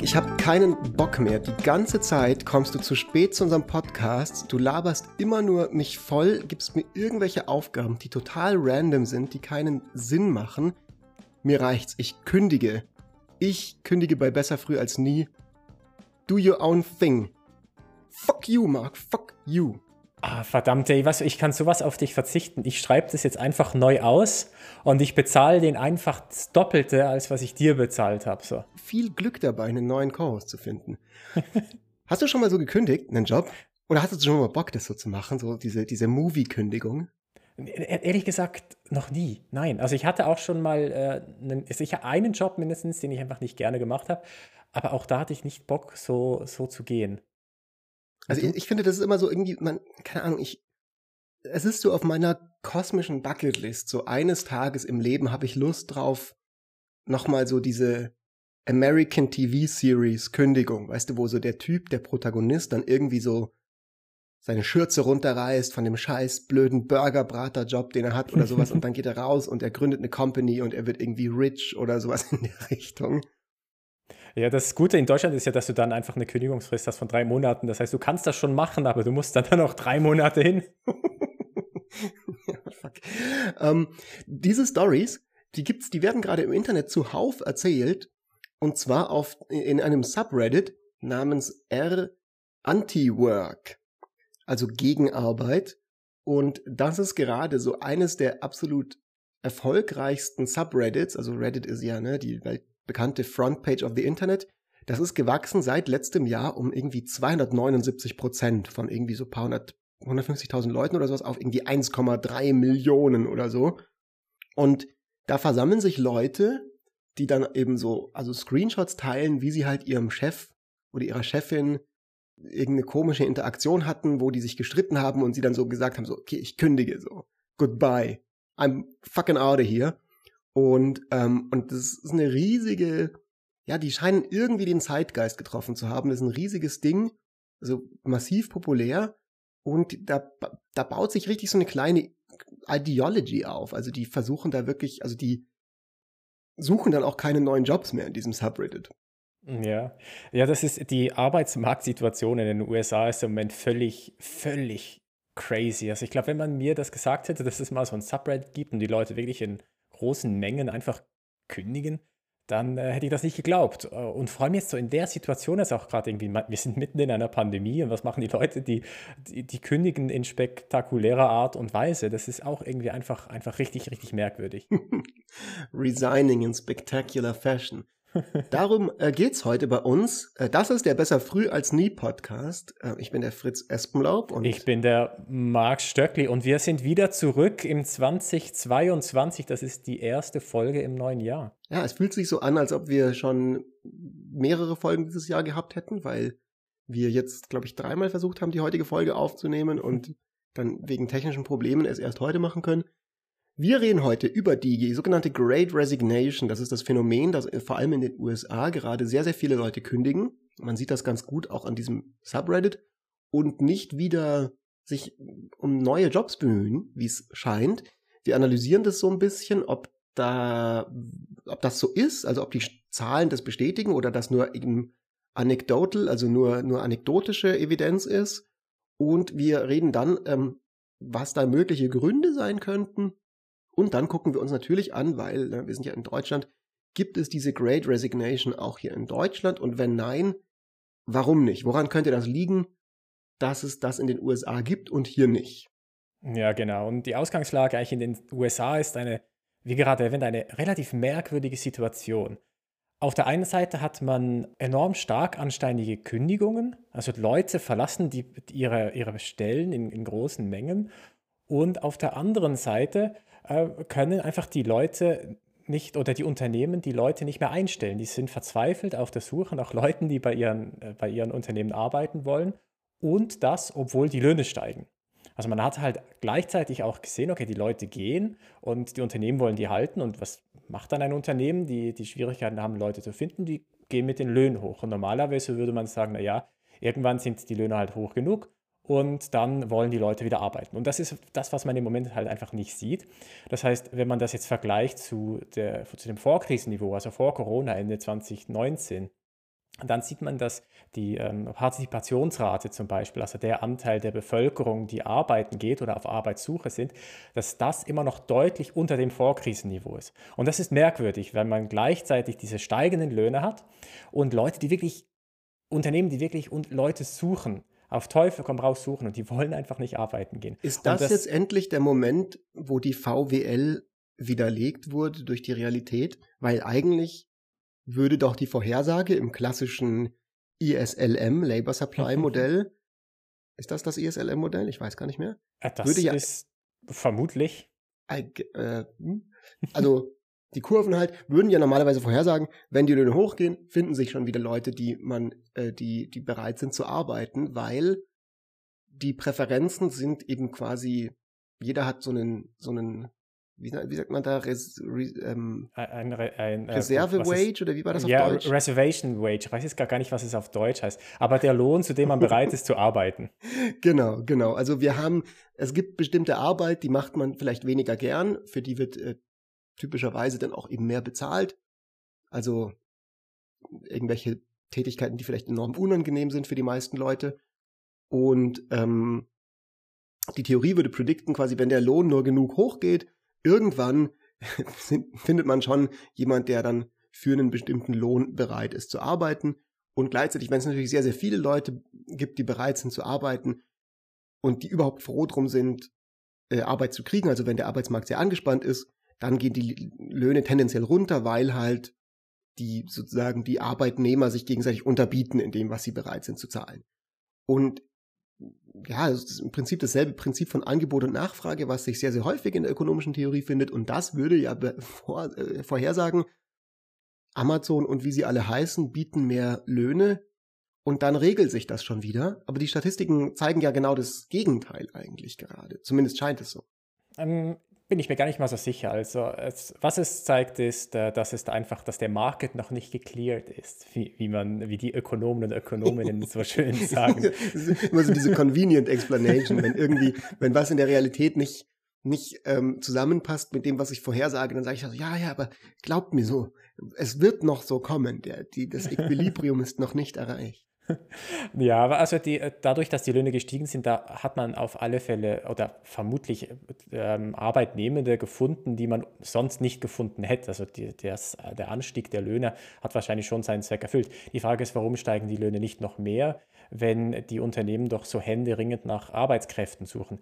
Marc, ich habe keinen Bock mehr. Die ganze Zeit kommst du zu spät zu unserem Podcast. Du laberst immer nur mich voll, gibst mir irgendwelche Aufgaben, die total random sind, die keinen Sinn machen. Mir reicht's. Ich kündige. Ich kündige bei Besser Früh als nie. Do your own thing. Fuck you, Marc. Fuck you. Ah, verdammt, ey, was, ich kann sowas auf dich verzichten. Ich schreibe das jetzt einfach neu aus und ich bezahle den einfach das Doppelte, als was ich dir bezahlt habe. So. Viel Glück dabei, einen neuen Co-Host zu finden. hast du schon mal so gekündigt, einen Job? Oder hast du schon mal Bock, das so zu machen, so diese, diese Movie-Kündigung? Ehrlich gesagt, noch nie. Nein. Also ich hatte auch schon mal äh, einen, sicher einen Job mindestens, den ich einfach nicht gerne gemacht habe. Aber auch da hatte ich nicht Bock, so, so zu gehen. Also ich, ich, finde, das ist immer so irgendwie, man, keine Ahnung, ich, es ist so auf meiner kosmischen Bucketlist, so eines Tages im Leben habe ich Lust drauf, nochmal so diese American TV Series Kündigung, weißt du, wo so der Typ, der Protagonist dann irgendwie so seine Schürze runterreißt von dem scheiß blöden Burgerbrater-Job, den er hat oder sowas und dann geht er raus und er gründet eine Company und er wird irgendwie rich oder sowas in der Richtung. Ja, das Gute in Deutschland ist ja, dass du dann einfach eine Kündigungsfrist hast von drei Monaten. Das heißt, du kannst das schon machen, aber du musst dann, noch drei Monate hin. fuck. Ähm, diese Stories, die gibt's, die werden gerade im Internet zuhauf erzählt. Und zwar auf, in einem Subreddit namens R Anti-Work. Also Gegenarbeit. Und das ist gerade so eines der absolut erfolgreichsten Subreddits. Also Reddit ist ja, ne, die Welt bekannte Frontpage of the Internet, das ist gewachsen seit letztem Jahr um irgendwie 279 Prozent von irgendwie so paar hundert, 150.000 Leuten oder sowas auf irgendwie 1,3 Millionen oder so. Und da versammeln sich Leute, die dann eben so, also Screenshots teilen, wie sie halt ihrem Chef oder ihrer Chefin irgendeine komische Interaktion hatten, wo die sich gestritten haben und sie dann so gesagt haben, so, okay, ich kündige so. Goodbye. I'm fucking out of here. Und, ähm, und das ist eine riesige, ja, die scheinen irgendwie den Zeitgeist getroffen zu haben. Das ist ein riesiges Ding, also massiv populär. Und da, da baut sich richtig so eine kleine Ideology auf. Also die versuchen da wirklich, also die suchen dann auch keine neuen Jobs mehr in diesem Subreddit. Ja, ja, das ist die Arbeitsmarktsituation in den USA ist im Moment völlig, völlig crazy. Also ich glaube, wenn man mir das gesagt hätte, dass es mal so ein Subreddit gibt und die Leute wirklich in großen Mengen einfach kündigen, dann äh, hätte ich das nicht geglaubt. Äh, und vor allem jetzt so in der Situation ist auch gerade irgendwie, wir sind mitten in einer Pandemie und was machen die Leute, die, die, die, kündigen in spektakulärer Art und Weise. Das ist auch irgendwie einfach, einfach richtig, richtig merkwürdig. Resigning in spectacular fashion. Darum äh, geht's heute bei uns. Äh, das ist der Besser früh als nie Podcast. Äh, ich bin der Fritz Espenlaub und ich bin der Marc Stöckli und wir sind wieder zurück im 2022. Das ist die erste Folge im neuen Jahr. Ja, es fühlt sich so an, als ob wir schon mehrere Folgen dieses Jahr gehabt hätten, weil wir jetzt, glaube ich, dreimal versucht haben, die heutige Folge aufzunehmen und dann wegen technischen Problemen es erst heute machen können. Wir reden heute über die sogenannte Great Resignation. Das ist das Phänomen, dass vor allem in den USA gerade sehr, sehr viele Leute kündigen. Man sieht das ganz gut auch an diesem Subreddit und nicht wieder sich um neue Jobs bemühen, wie es scheint. Wir analysieren das so ein bisschen, ob da, ob das so ist, also ob die Zahlen das bestätigen oder das nur eben anecdotal, also nur, nur anekdotische Evidenz ist. Und wir reden dann, ähm, was da mögliche Gründe sein könnten und dann gucken wir uns natürlich an, weil ne, wir sind ja in Deutschland, gibt es diese Great Resignation auch hier in Deutschland? Und wenn nein, warum nicht? Woran könnte das liegen, dass es das in den USA gibt und hier nicht? Ja, genau. Und die Ausgangslage eigentlich in den USA ist eine, wie gerade erwähnt, eine relativ merkwürdige Situation. Auf der einen Seite hat man enorm stark ansteinige Kündigungen, also Leute verlassen die, ihre, ihre Stellen in, in großen Mengen. Und auf der anderen Seite äh, können einfach die Leute nicht oder die Unternehmen die Leute nicht mehr einstellen. Die sind verzweifelt auf der Suche nach Leuten, die bei ihren, äh, bei ihren Unternehmen arbeiten wollen. Und das, obwohl die Löhne steigen. Also man hat halt gleichzeitig auch gesehen, okay, die Leute gehen und die Unternehmen wollen die halten. Und was macht dann ein Unternehmen, die die Schwierigkeiten haben, Leute zu finden? Die gehen mit den Löhnen hoch. Und normalerweise würde man sagen, naja, irgendwann sind die Löhne halt hoch genug und dann wollen die Leute wieder arbeiten. Und das ist das, was man im Moment halt einfach nicht sieht. Das heißt, wenn man das jetzt vergleicht zu, der, zu dem Vorkrisenniveau, also vor Corona, Ende 2019, dann sieht man, dass die ähm, Partizipationsrate zum Beispiel, also der Anteil der Bevölkerung, die arbeiten geht oder auf Arbeitssuche sind, dass das immer noch deutlich unter dem Vorkrisenniveau ist. Und das ist merkwürdig, wenn man gleichzeitig diese steigenden Löhne hat und Leute, die wirklich, Unternehmen, die wirklich Leute suchen, auf Teufel komm raus suchen und die wollen einfach nicht arbeiten gehen. Ist das, das jetzt endlich der Moment, wo die VWL widerlegt wurde durch die Realität? Weil eigentlich würde doch die Vorhersage im klassischen ISLM, Labor Supply Modell, ist das das ISLM-Modell? Ich weiß gar nicht mehr. Äh, das würde ja, ist vermutlich. Äh, hm? Also die Kurven halt würden ja normalerweise vorhersagen, wenn die Löhne hochgehen, finden sich schon wieder Leute, die man, äh, die, die bereit sind zu arbeiten, weil die Präferenzen sind eben quasi, jeder hat so einen, so einen wie, wie sagt man da, Res, Re, ähm, ein, ein, ein, äh, Reserve-Wage oder wie war das auf ja, Deutsch? Ja, Reservation Wage. Ich weiß jetzt gar nicht, was es auf Deutsch heißt. Aber der Lohn, zu dem man bereit ist zu arbeiten. Genau, genau. Also wir haben, es gibt bestimmte Arbeit, die macht man vielleicht weniger gern. Für die wird äh, typischerweise dann auch eben mehr bezahlt. Also irgendwelche Tätigkeiten, die vielleicht enorm unangenehm sind für die meisten Leute. Und ähm, die Theorie würde predikten, quasi, wenn der Lohn nur genug hochgeht, irgendwann findet man schon jemand, der dann für einen bestimmten Lohn bereit ist zu arbeiten. Und gleichzeitig, wenn es natürlich sehr, sehr viele Leute gibt, die bereit sind zu arbeiten und die überhaupt froh drum sind, äh, Arbeit zu kriegen, also wenn der Arbeitsmarkt sehr angespannt ist, dann gehen die Löhne tendenziell runter, weil halt die sozusagen die Arbeitnehmer sich gegenseitig unterbieten in dem, was sie bereit sind zu zahlen. Und ja, es ist im Prinzip dasselbe Prinzip von Angebot und Nachfrage, was sich sehr, sehr häufig in der ökonomischen Theorie findet. Und das würde ja vor, äh, vorhersagen, Amazon und wie sie alle heißen, bieten mehr Löhne und dann regelt sich das schon wieder. Aber die Statistiken zeigen ja genau das Gegenteil eigentlich gerade. Zumindest scheint es so. Ähm, bin ich mir gar nicht mal so sicher. Also es, was es zeigt, ist, äh, dass es einfach, dass der Market noch nicht gecleared ist, wie, wie man, wie die Ökonomen und Ökonominnen so schön sagen. Immer so diese convenient explanation, wenn irgendwie, wenn was in der Realität nicht nicht ähm, zusammenpasst mit dem, was ich vorhersage, dann sage ich also, ja, ja, aber glaubt mir so, es wird noch so kommen, der, die, das Equilibrium ist noch nicht erreicht. Ja, aber also die, äh, dadurch, dass die Löhne gestiegen sind, da hat man auf alle Fälle oder vermutlich ähm, Arbeitnehmende gefunden, die man sonst nicht gefunden hätte. Also die, das, der Anstieg der Löhne hat wahrscheinlich schon seinen Zweck erfüllt. Die Frage ist, warum steigen die Löhne nicht noch mehr, wenn die Unternehmen doch so händeringend nach Arbeitskräften suchen?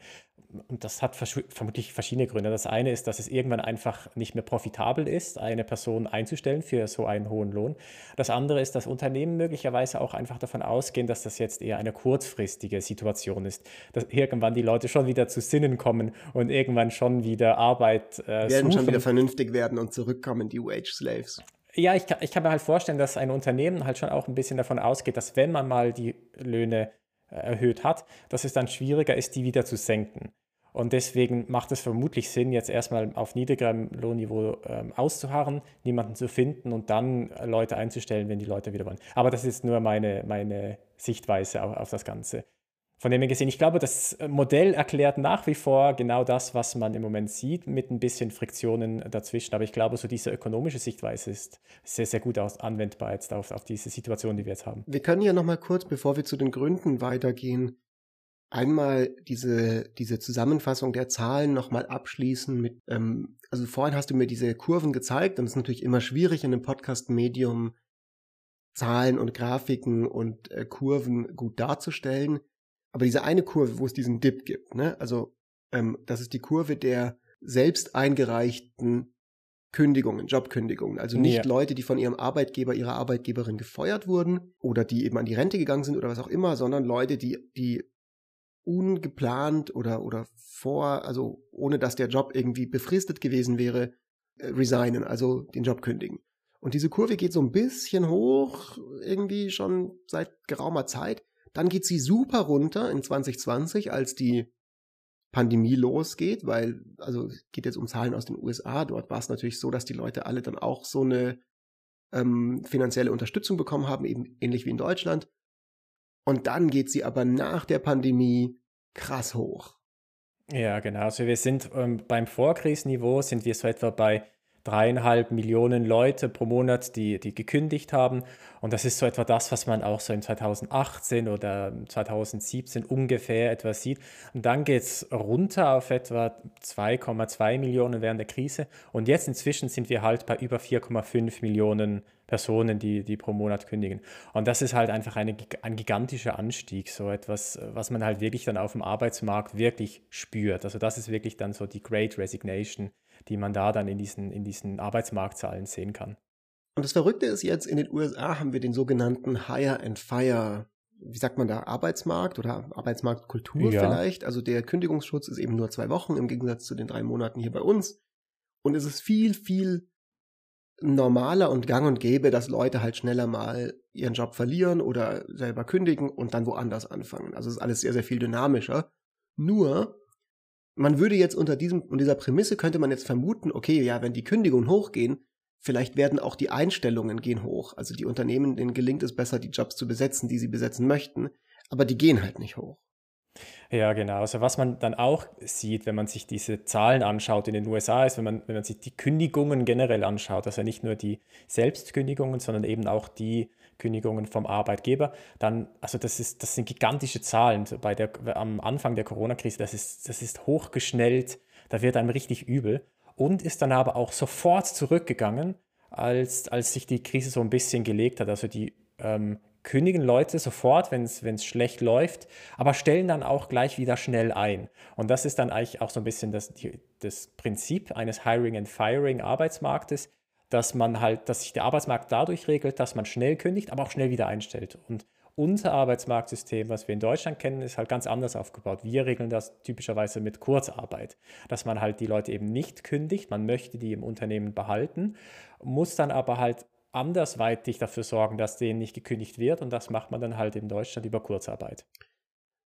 Und das hat vermutlich verschiedene Gründe. Das eine ist, dass es irgendwann einfach nicht mehr profitabel ist, eine Person einzustellen für so einen hohen Lohn. Das andere ist, dass Unternehmen möglicherweise auch einfach davon ausgehen, dass das jetzt eher eine kurzfristige Situation ist, dass irgendwann die Leute schon wieder zu Sinnen kommen und irgendwann schon wieder Arbeit äh, werden suchen. schon wieder vernünftig werden und zurückkommen, die Wage Slaves. Ja, ich kann, ich kann mir halt vorstellen, dass ein Unternehmen halt schon auch ein bisschen davon ausgeht, dass wenn man mal die Löhne erhöht hat, dass es dann schwieriger ist, die wieder zu senken. Und deswegen macht es vermutlich Sinn, jetzt erstmal auf niedrigerem Lohnniveau ähm, auszuharren, niemanden zu finden und dann Leute einzustellen, wenn die Leute wieder wollen. Aber das ist nur meine, meine Sichtweise auf, auf das Ganze von dem her gesehen, ich glaube, das Modell erklärt nach wie vor genau das, was man im Moment sieht, mit ein bisschen Friktionen dazwischen. Aber ich glaube, so diese ökonomische Sichtweise ist sehr, sehr gut aus, anwendbar jetzt auf, auf diese Situation, die wir jetzt haben. Wir können ja nochmal kurz, bevor wir zu den Gründen weitergehen, einmal diese, diese Zusammenfassung der Zahlen nochmal abschließen mit, ähm, also vorhin hast du mir diese Kurven gezeigt und es ist natürlich immer schwierig in einem Podcast-Medium Zahlen und Grafiken und äh, Kurven gut darzustellen. Aber diese eine Kurve, wo es diesen Dip gibt, ne? Also ähm, das ist die Kurve der selbst eingereichten Kündigungen, Jobkündigungen. Also nicht ja. Leute, die von ihrem Arbeitgeber, ihrer Arbeitgeberin gefeuert wurden oder die eben an die Rente gegangen sind oder was auch immer, sondern Leute, die, die ungeplant oder, oder vor, also ohne dass der Job irgendwie befristet gewesen wäre, äh, resignen, also den Job kündigen. Und diese Kurve geht so ein bisschen hoch, irgendwie schon seit geraumer Zeit. Dann geht sie super runter in 2020, als die Pandemie losgeht, weil, also es geht jetzt um Zahlen aus den USA, dort war es natürlich so, dass die Leute alle dann auch so eine ähm, finanzielle Unterstützung bekommen haben, eben ähnlich wie in Deutschland. Und dann geht sie aber nach der Pandemie krass hoch. Ja, genau. Also wir sind ähm, beim Vorkrisenniveau sind wir so etwa bei dreieinhalb Millionen Leute pro Monat, die, die gekündigt haben. Und das ist so etwa das, was man auch so in 2018 oder 2017 ungefähr etwa sieht. Und dann geht es runter auf etwa 2,2 Millionen während der Krise. Und jetzt inzwischen sind wir halt bei über 4,5 Millionen Personen, die, die pro Monat kündigen. Und das ist halt einfach eine, ein gigantischer Anstieg, so etwas, was man halt wirklich dann auf dem Arbeitsmarkt wirklich spürt. Also das ist wirklich dann so die Great Resignation, die man da dann in diesen, in diesen Arbeitsmarktzahlen sehen kann. Und das Verrückte ist jetzt, in den USA haben wir den sogenannten Hire and Fire, wie sagt man da, Arbeitsmarkt oder Arbeitsmarktkultur ja. vielleicht. Also der Kündigungsschutz ist eben nur zwei Wochen im Gegensatz zu den drei Monaten hier bei uns. Und es ist viel, viel normaler und gang und gäbe, dass Leute halt schneller mal ihren Job verlieren oder selber kündigen und dann woanders anfangen. Also es ist alles sehr, sehr viel dynamischer. Nur man würde jetzt unter diesem, unter dieser Prämisse könnte man jetzt vermuten, okay, ja, wenn die Kündigungen hochgehen, vielleicht werden auch die Einstellungen gehen hoch. Also die Unternehmen, denen gelingt es besser, die Jobs zu besetzen, die sie besetzen möchten, aber die gehen halt nicht hoch. Ja, genau. Also was man dann auch sieht, wenn man sich diese Zahlen anschaut in den USA, ist, wenn man, wenn man sich die Kündigungen generell anschaut, also nicht nur die Selbstkündigungen, sondern eben auch die Kündigungen vom Arbeitgeber, dann, also das, ist, das sind gigantische Zahlen. Bei der, am Anfang der Corona-Krise, das ist, das ist hochgeschnellt, da wird einem richtig übel und ist dann aber auch sofort zurückgegangen, als, als sich die Krise so ein bisschen gelegt hat. Also die ähm, kündigen Leute sofort, wenn es schlecht läuft, aber stellen dann auch gleich wieder schnell ein. Und das ist dann eigentlich auch so ein bisschen das, das Prinzip eines Hiring and Firing Arbeitsmarktes, dass man halt, dass sich der Arbeitsmarkt dadurch regelt, dass man schnell kündigt, aber auch schnell wieder einstellt. Und unser Arbeitsmarktsystem, was wir in Deutschland kennen, ist halt ganz anders aufgebaut. Wir regeln das typischerweise mit Kurzarbeit, dass man halt die Leute eben nicht kündigt, man möchte die im Unternehmen behalten, muss dann aber halt andersweitig dafür sorgen, dass denen nicht gekündigt wird. Und das macht man dann halt in Deutschland über Kurzarbeit.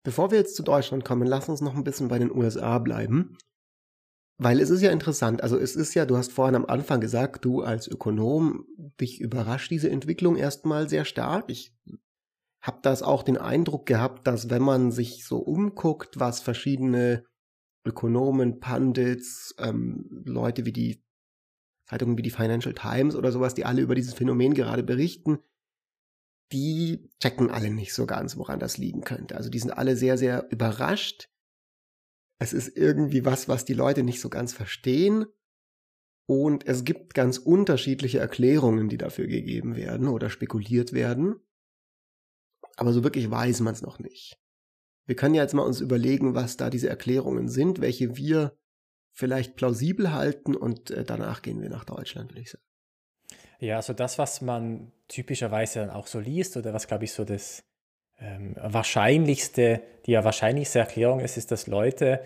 Bevor wir jetzt zu Deutschland kommen, lass uns noch ein bisschen bei den USA bleiben. Weil es ist ja interessant, also es ist ja, du hast vorhin am Anfang gesagt, du als Ökonom, dich überrascht diese Entwicklung erstmal sehr stark. Ich habe das auch den Eindruck gehabt, dass wenn man sich so umguckt, was verschiedene Ökonomen, Pundits, ähm, Leute wie die Zeitungen wie die Financial Times oder sowas, die alle über dieses Phänomen gerade berichten, die checken alle nicht so ganz, woran das liegen könnte. Also die sind alle sehr, sehr überrascht. Es ist irgendwie was, was die Leute nicht so ganz verstehen. Und es gibt ganz unterschiedliche Erklärungen, die dafür gegeben werden oder spekuliert werden. Aber so wirklich weiß man es noch nicht. Wir können ja jetzt mal uns überlegen, was da diese Erklärungen sind, welche wir vielleicht plausibel halten und äh, danach gehen wir nach Deutschland, würde ich sagen. Ja, also das, was man typischerweise dann auch so liest oder was, glaube ich, so das ähm, wahrscheinlichste, die ja wahrscheinlichste Erklärung ist, ist, dass Leute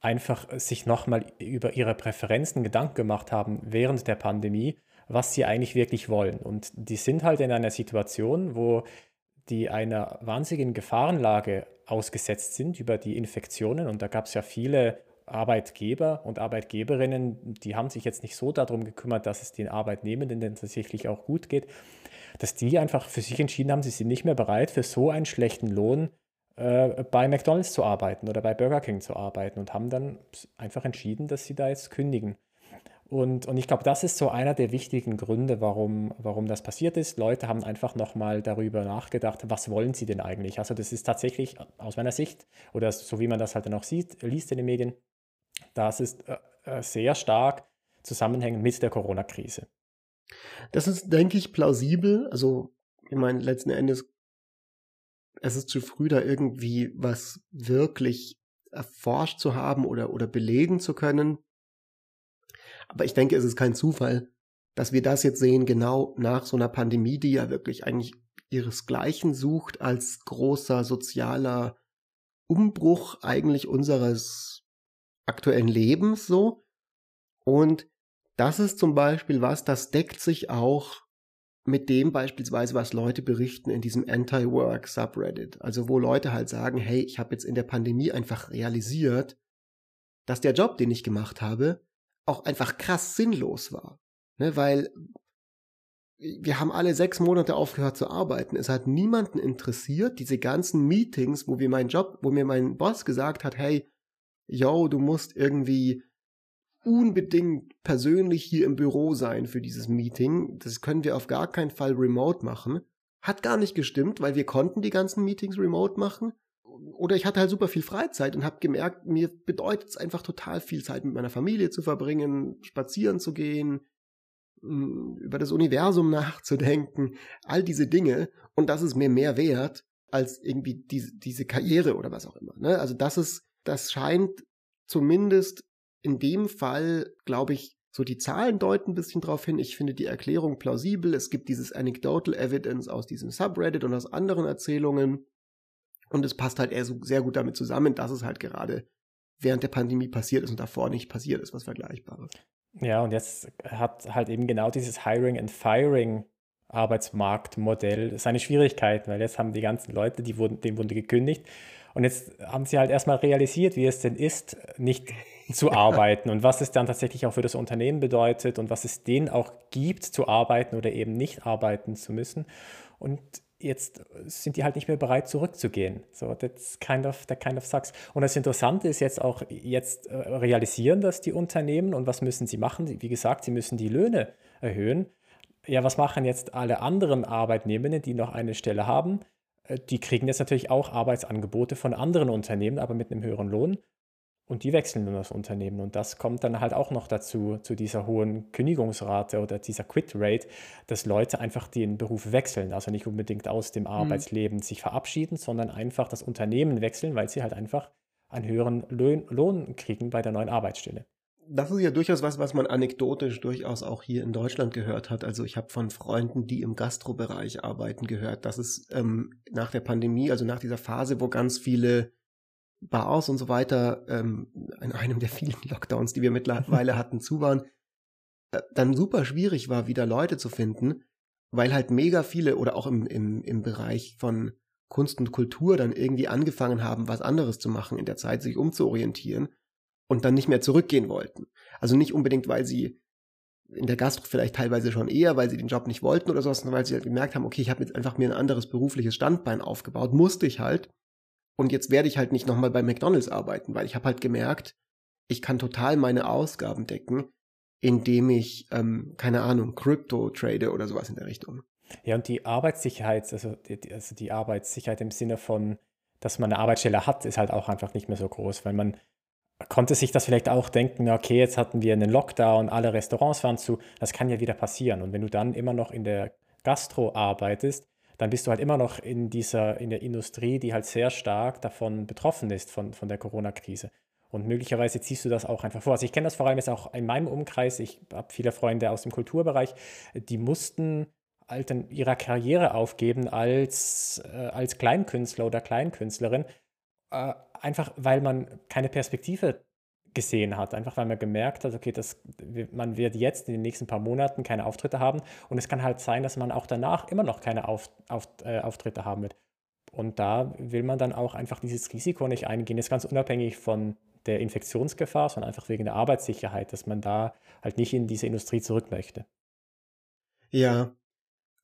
einfach sich nochmal über ihre Präferenzen Gedanken gemacht haben während der Pandemie, was sie eigentlich wirklich wollen. Und die sind halt in einer Situation, wo die einer wahnsinnigen Gefahrenlage ausgesetzt sind über die Infektionen. Und da gab es ja viele Arbeitgeber und Arbeitgeberinnen, die haben sich jetzt nicht so darum gekümmert, dass es den Arbeitnehmenden denn tatsächlich auch gut geht, dass die einfach für sich entschieden haben, sie sind nicht mehr bereit, für so einen schlechten Lohn äh, bei McDonald's zu arbeiten oder bei Burger King zu arbeiten und haben dann einfach entschieden, dass sie da jetzt kündigen. Und, und ich glaube, das ist so einer der wichtigen Gründe, warum, warum das passiert ist. Leute haben einfach nochmal darüber nachgedacht, was wollen sie denn eigentlich? Also das ist tatsächlich aus meiner Sicht, oder so wie man das halt dann auch sieht, liest in den Medien, das ist äh, äh, sehr stark zusammenhängend mit der Corona-Krise. Das ist, denke ich, plausibel. Also, ich meine, letzten Endes, es ist zu früh, da irgendwie was wirklich erforscht zu haben oder, oder belegen zu können. Aber ich denke, es ist kein Zufall, dass wir das jetzt sehen, genau nach so einer Pandemie, die ja wirklich eigentlich ihresgleichen sucht als großer sozialer Umbruch eigentlich unseres aktuellen Lebens so. Und das ist zum Beispiel was, das deckt sich auch mit dem beispielsweise, was Leute berichten in diesem Anti-Work Subreddit. Also wo Leute halt sagen, hey, ich habe jetzt in der Pandemie einfach realisiert, dass der Job, den ich gemacht habe, auch einfach krass sinnlos war. Ne, weil wir haben alle sechs Monate aufgehört zu arbeiten. Es hat niemanden interessiert, diese ganzen Meetings, wo wir meinen Job, wo mir mein Boss gesagt hat, hey, yo, du musst irgendwie unbedingt persönlich hier im Büro sein für dieses Meeting. Das können wir auf gar keinen Fall remote machen. Hat gar nicht gestimmt, weil wir konnten die ganzen Meetings remote machen. Oder ich hatte halt super viel Freizeit und habe gemerkt, mir bedeutet es einfach total viel Zeit mit meiner Familie zu verbringen, spazieren zu gehen, über das Universum nachzudenken, all diese Dinge. Und das ist mir mehr wert als irgendwie diese, diese Karriere oder was auch immer. Ne? Also das ist, das scheint zumindest in dem Fall, glaube ich, so die Zahlen deuten ein bisschen drauf hin. Ich finde die Erklärung plausibel. Es gibt dieses Anecdotal Evidence aus diesem Subreddit und aus anderen Erzählungen. Und es passt halt eher so sehr gut damit zusammen, dass es halt gerade während der Pandemie passiert ist und davor nicht passiert ist, was Vergleichbares. Ja, und jetzt hat halt eben genau dieses Hiring and Firing Arbeitsmarktmodell seine Schwierigkeiten, weil jetzt haben die ganzen Leute, die wurden, denen wurde gekündigt und jetzt haben sie halt erstmal realisiert, wie es denn ist, nicht zu arbeiten und was es dann tatsächlich auch für das Unternehmen bedeutet und was es denen auch gibt, zu arbeiten oder eben nicht arbeiten zu müssen. Und jetzt sind die halt nicht mehr bereit, zurückzugehen. So, that's kind of, that kind of sucks. Und das Interessante ist jetzt auch, jetzt äh, realisieren das die Unternehmen und was müssen sie machen? Wie gesagt, sie müssen die Löhne erhöhen. Ja, was machen jetzt alle anderen Arbeitnehmenden, die noch eine Stelle haben? Äh, die kriegen jetzt natürlich auch Arbeitsangebote von anderen Unternehmen, aber mit einem höheren Lohn. Und die wechseln dann das Unternehmen. Und das kommt dann halt auch noch dazu, zu dieser hohen Kündigungsrate oder dieser Quit-Rate, dass Leute einfach den Beruf wechseln. Also nicht unbedingt aus dem mhm. Arbeitsleben mhm. sich verabschieden, sondern einfach das Unternehmen wechseln, weil sie halt einfach einen höheren Lohn, Lohn kriegen bei der neuen Arbeitsstelle. Das ist ja durchaus was, was man anekdotisch durchaus auch hier in Deutschland gehört hat. Also ich habe von Freunden, die im Gastrobereich arbeiten, gehört, dass es ähm, nach der Pandemie, also nach dieser Phase, wo ganz viele Bars und so weiter ähm, in einem der vielen Lockdowns, die wir mittlerweile hatten, zu waren, äh, dann super schwierig war, wieder Leute zu finden, weil halt mega viele oder auch im, im, im Bereich von Kunst und Kultur dann irgendwie angefangen haben, was anderes zu machen in der Zeit, sich umzuorientieren und dann nicht mehr zurückgehen wollten. Also nicht unbedingt, weil sie in der Gastro vielleicht teilweise schon eher, weil sie den Job nicht wollten oder sowas, sondern weil sie halt gemerkt haben, okay, ich habe jetzt einfach mir ein anderes berufliches Standbein aufgebaut, musste ich halt und jetzt werde ich halt nicht nochmal bei McDonald's arbeiten, weil ich habe halt gemerkt, ich kann total meine Ausgaben decken, indem ich, ähm, keine Ahnung, Crypto trade oder sowas in der Richtung. Ja, und die Arbeitssicherheit, also die, also die Arbeitssicherheit im Sinne von, dass man eine Arbeitsstelle hat, ist halt auch einfach nicht mehr so groß, weil man konnte sich das vielleicht auch denken, okay, jetzt hatten wir einen Lockdown, alle Restaurants waren zu, das kann ja wieder passieren. Und wenn du dann immer noch in der Gastro arbeitest, dann bist du halt immer noch in dieser, in der Industrie, die halt sehr stark davon betroffen ist, von, von der Corona-Krise. Und möglicherweise ziehst du das auch einfach vor. Also ich kenne das vor allem jetzt auch in meinem Umkreis. Ich habe viele Freunde aus dem Kulturbereich, die mussten halt in ihrer Karriere aufgeben als, äh, als Kleinkünstler oder Kleinkünstlerin, äh, einfach weil man keine Perspektive gesehen hat, einfach weil man gemerkt hat, okay, das, man wird jetzt in den nächsten paar Monaten keine Auftritte haben und es kann halt sein, dass man auch danach immer noch keine Auf, auf, äh, Auftritte haben wird. Und da will man dann auch einfach dieses Risiko nicht eingehen, jetzt ganz unabhängig von der Infektionsgefahr, sondern einfach wegen der Arbeitssicherheit, dass man da halt nicht in diese Industrie zurück möchte. Ja,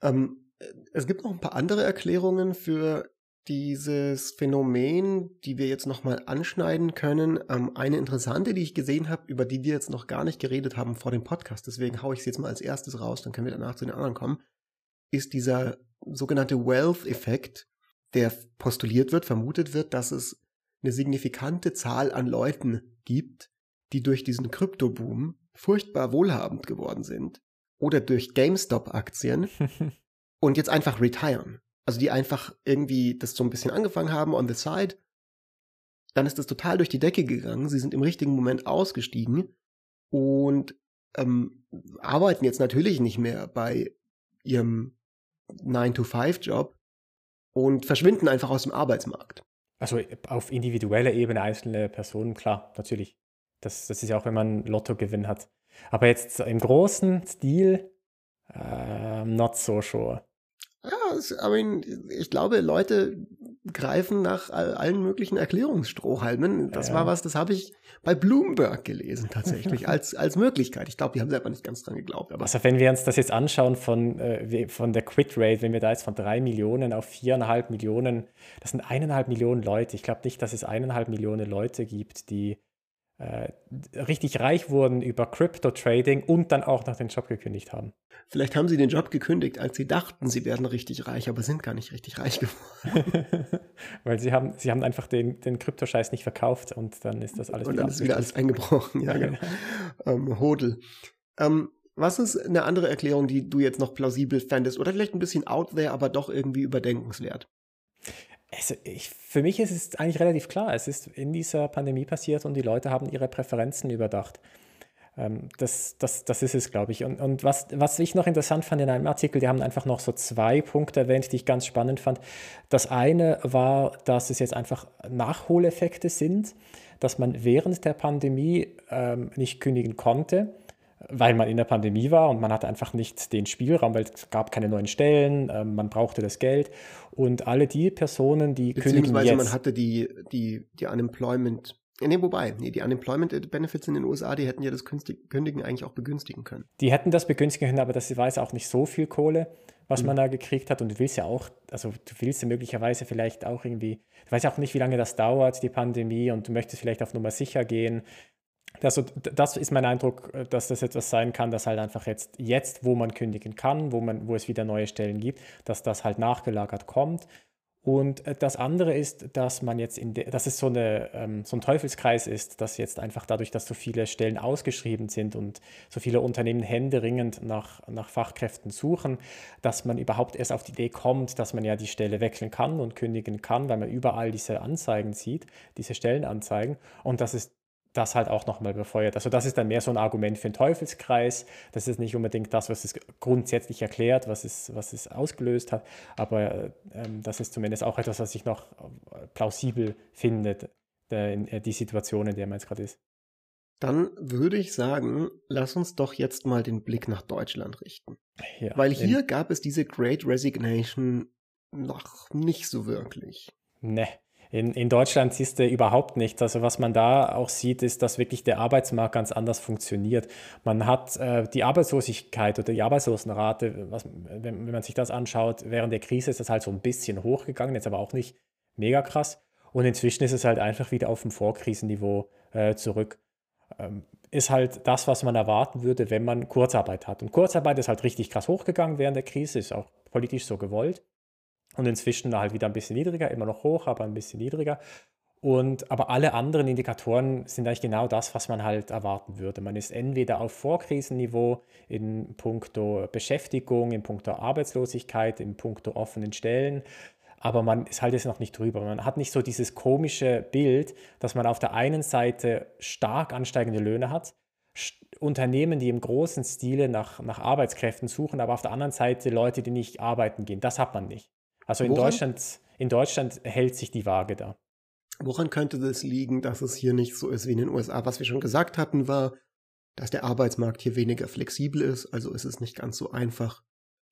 ähm, es gibt noch ein paar andere Erklärungen für dieses Phänomen, die wir jetzt nochmal anschneiden können. Ähm, eine interessante, die ich gesehen habe, über die wir jetzt noch gar nicht geredet haben vor dem Podcast, deswegen haue ich sie jetzt mal als erstes raus, dann können wir danach zu den anderen kommen, ist dieser sogenannte Wealth-Effekt, der postuliert wird, vermutet wird, dass es eine signifikante Zahl an Leuten gibt, die durch diesen Kryptoboom furchtbar wohlhabend geworden sind oder durch GameStop-Aktien und jetzt einfach retiren. Also die einfach irgendwie das so ein bisschen angefangen haben on the side. Dann ist das total durch die Decke gegangen. Sie sind im richtigen Moment ausgestiegen und ähm, arbeiten jetzt natürlich nicht mehr bei ihrem 9-to-5-Job und verschwinden einfach aus dem Arbeitsmarkt. Also auf individueller Ebene einzelne Personen, klar, natürlich. Das, das ist ja auch, wenn man Lottogewinn hat. Aber jetzt im großen Stil, äh, not so sure. Ja, I mean, ich glaube, Leute greifen nach allen möglichen Erklärungsstrohhalmen. Das ja. war was, das habe ich bei Bloomberg gelesen tatsächlich als, als Möglichkeit. Ich glaube, die haben selber nicht ganz dran geglaubt. Aber also wenn wir uns das jetzt anschauen von, äh, von der Quit-Rate, wenn wir da jetzt von drei Millionen auf viereinhalb Millionen, das sind eineinhalb Millionen Leute. Ich glaube nicht, dass es eineinhalb Millionen Leute gibt, die richtig reich wurden über Crypto-Trading und dann auch noch den Job gekündigt haben. Vielleicht haben sie den Job gekündigt, als sie dachten, sie werden richtig reich, aber sind gar nicht richtig reich geworden. Weil sie haben, sie haben einfach den, den Kryptoscheiß nicht verkauft und dann ist das alles und wieder dann ist wieder alles eingebrochen, ja, genau. ähm, Hodel. Ähm, was ist eine andere Erklärung, die du jetzt noch plausibel fändest oder vielleicht ein bisschen out there, aber doch irgendwie überdenkenswert? Also ich, für mich ist es eigentlich relativ klar. Es ist in dieser Pandemie passiert und die Leute haben ihre Präferenzen überdacht. Ähm, das, das, das ist es, glaube ich. Und, und was, was ich noch interessant fand in einem Artikel, die haben einfach noch so zwei Punkte erwähnt, die ich ganz spannend fand. Das eine war, dass es jetzt einfach Nachholeffekte sind, dass man während der Pandemie ähm, nicht kündigen konnte weil man in der Pandemie war und man hatte einfach nicht den Spielraum, weil es gab keine neuen Stellen, äh, man brauchte das Geld und alle die Personen, die kündigen jetzt... man hatte die, die, die Unemployment Nee, wobei, nee, die Unemployment Benefits in den USA, die hätten ja das Kündigen eigentlich auch begünstigen können. Die hätten das begünstigen können, aber das war jetzt auch nicht so viel Kohle, was mhm. man da gekriegt hat. Und du willst ja auch, also du willst ja möglicherweise vielleicht auch irgendwie, du weißt ja auch nicht, wie lange das dauert, die Pandemie, und du möchtest vielleicht auf Nummer sicher gehen. Also das ist mein Eindruck, äh, dass das etwas sein kann, dass halt einfach jetzt, jetzt, wo man kündigen kann, wo, man, wo es wieder neue Stellen gibt, dass das halt nachgelagert kommt. Und äh, das andere ist, dass man jetzt in dass es so, eine, ähm, so ein Teufelskreis ist, dass jetzt einfach dadurch, dass so viele Stellen ausgeschrieben sind und so viele Unternehmen händeringend nach, nach Fachkräften suchen, dass man überhaupt erst auf die Idee kommt, dass man ja die Stelle wechseln kann und kündigen kann, weil man überall diese Anzeigen sieht, diese Stellenanzeigen und dass es das halt auch nochmal befeuert. Also das ist dann mehr so ein Argument für den Teufelskreis. Das ist nicht unbedingt das, was es grundsätzlich erklärt, was es, was es ausgelöst hat, aber ähm, das ist zumindest auch etwas, was ich noch äh, plausibel finde, der, in, äh, die Situation, in der man jetzt gerade ist. Dann würde ich sagen, lass uns doch jetzt mal den Blick nach Deutschland richten. Ja, Weil hier gab es diese Great Resignation noch nicht so wirklich. Ne. In, in Deutschland siehst du überhaupt nichts. Also was man da auch sieht, ist, dass wirklich der Arbeitsmarkt ganz anders funktioniert. Man hat äh, die Arbeitslosigkeit oder die Arbeitslosenrate, was, wenn, wenn man sich das anschaut, während der Krise ist das halt so ein bisschen hochgegangen, jetzt aber auch nicht mega krass. Und inzwischen ist es halt einfach wieder auf dem Vorkrisenniveau äh, zurück. Ähm, ist halt das, was man erwarten würde, wenn man Kurzarbeit hat. Und Kurzarbeit ist halt richtig krass hochgegangen während der Krise, ist auch politisch so gewollt. Und inzwischen halt wieder ein bisschen niedriger, immer noch hoch, aber ein bisschen niedriger. Und aber alle anderen Indikatoren sind eigentlich genau das, was man halt erwarten würde. Man ist entweder auf Vorkrisenniveau in puncto Beschäftigung, in puncto Arbeitslosigkeit, in puncto offenen Stellen, aber man ist halt jetzt noch nicht drüber. Man hat nicht so dieses komische Bild, dass man auf der einen Seite stark ansteigende Löhne hat, Unternehmen, die im großen Stile nach, nach Arbeitskräften suchen, aber auf der anderen Seite Leute, die nicht arbeiten gehen. Das hat man nicht. Also in Deutschland, in Deutschland hält sich die Waage da. Woran könnte das liegen, dass es hier nicht so ist wie in den USA? Was wir schon gesagt hatten, war, dass der Arbeitsmarkt hier weniger flexibel ist, also ist es nicht ganz so einfach,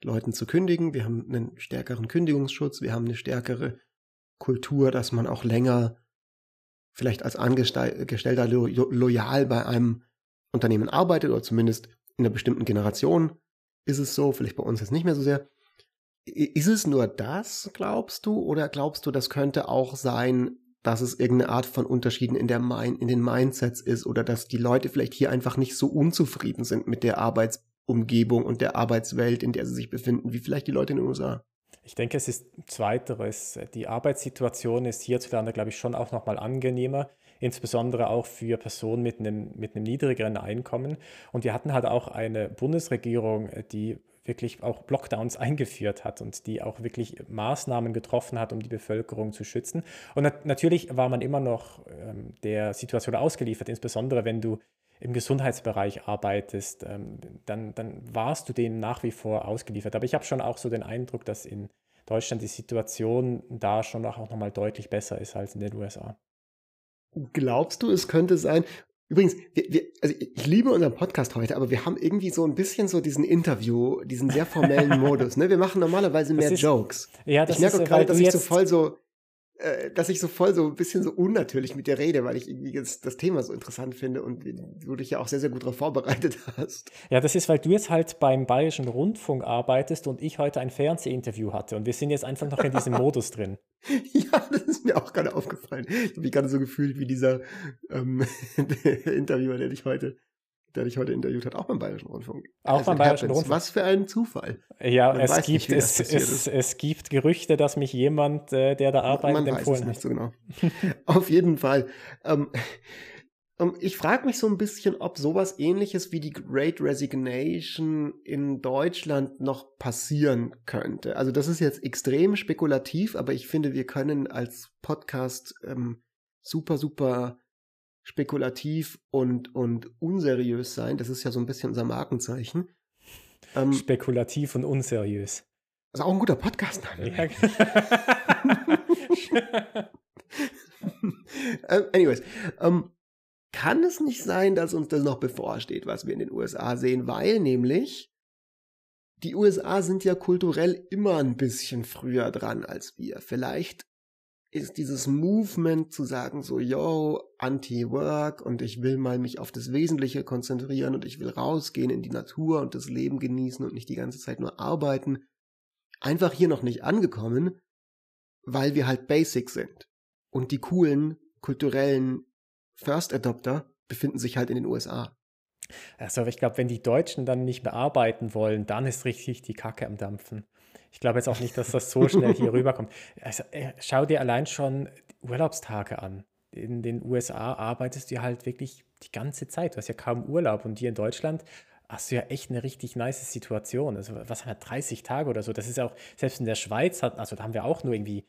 Leuten zu kündigen. Wir haben einen stärkeren Kündigungsschutz, wir haben eine stärkere Kultur, dass man auch länger vielleicht als Angestellter lo loyal bei einem Unternehmen arbeitet oder zumindest in einer bestimmten Generation ist es so, vielleicht bei uns jetzt nicht mehr so sehr. Ist es nur das, glaubst du? Oder glaubst du, das könnte auch sein, dass es irgendeine Art von Unterschieden in, der Mind, in den Mindsets ist oder dass die Leute vielleicht hier einfach nicht so unzufrieden sind mit der Arbeitsumgebung und der Arbeitswelt, in der sie sich befinden, wie vielleicht die Leute in den USA? Ich denke, es ist zweiteres. Die Arbeitssituation ist hierzulande, glaube ich, schon auch nochmal angenehmer, insbesondere auch für Personen mit einem, mit einem niedrigeren Einkommen. Und wir hatten halt auch eine Bundesregierung, die wirklich auch Lockdowns eingeführt hat und die auch wirklich Maßnahmen getroffen hat, um die Bevölkerung zu schützen. Und nat natürlich war man immer noch ähm, der Situation ausgeliefert, insbesondere wenn du im Gesundheitsbereich arbeitest, ähm, dann, dann warst du denen nach wie vor ausgeliefert. Aber ich habe schon auch so den Eindruck, dass in Deutschland die Situation da schon auch nochmal deutlich besser ist als in den USA. Glaubst du, es könnte sein, Übrigens, wir, wir, also ich liebe unseren Podcast heute, aber wir haben irgendwie so ein bisschen so diesen Interview, diesen sehr formellen Modus. Ne? Wir machen normalerweise mehr ist, Jokes. Ja, das ich merke gerade, dass ich so voll so äh, dass ich so voll so ein bisschen so unnatürlich mit dir rede, weil ich irgendwie das, das Thema so interessant finde und du dich ja auch sehr, sehr gut darauf vorbereitet hast. Ja, das ist, weil du jetzt halt beim Bayerischen Rundfunk arbeitest und ich heute ein Fernsehinterview hatte und wir sind jetzt einfach noch in diesem Modus drin. Ja, das ist mir auch gerade aufgefallen. Ich habe mich gerade so gefühlt wie dieser ähm, Interviewer, der dich heute der dich heute interviewt hat, auch beim Bayerischen Rundfunk. Auch beim Bayerischen Rundfunk. Was für ein Zufall. Ja, es gibt, nicht, es, es, es, gibt Gerüchte, dass mich jemand, äh, der da arbeitet, Man empfohlen weiß es nicht so genau. Auf jeden Fall. Ähm, ähm, ich frage mich so ein bisschen, ob sowas ähnliches wie die Great Resignation in Deutschland noch passieren könnte. Also das ist jetzt extrem spekulativ, aber ich finde, wir können als Podcast ähm, super, super spekulativ und, und unseriös sein. Das ist ja so ein bisschen unser Markenzeichen. Ähm, spekulativ und unseriös. Das ist auch ein guter Podcast-Name. Ja. uh, anyways, um, kann es nicht sein, dass uns das noch bevorsteht, was wir in den USA sehen, weil nämlich die USA sind ja kulturell immer ein bisschen früher dran als wir. Vielleicht ist dieses Movement zu sagen, so, yo, anti-work und ich will mal mich auf das Wesentliche konzentrieren und ich will rausgehen in die Natur und das Leben genießen und nicht die ganze Zeit nur arbeiten, einfach hier noch nicht angekommen, weil wir halt basic sind. Und die coolen, kulturellen First Adopter befinden sich halt in den USA. Also ich glaube, wenn die Deutschen dann nicht mehr arbeiten wollen, dann ist richtig die Kacke am Dampfen. Ich glaube jetzt auch nicht, dass das so schnell hier rüberkommt. Also, äh, schau dir allein schon Urlaubstage an. In den USA arbeitest du halt wirklich die ganze Zeit. Du hast ja kaum Urlaub. Und hier in Deutschland hast du ja echt eine richtig nice Situation. Also, was haben wir, 30 Tage oder so? Das ist ja auch, selbst in der Schweiz, hat, also da haben wir auch nur irgendwie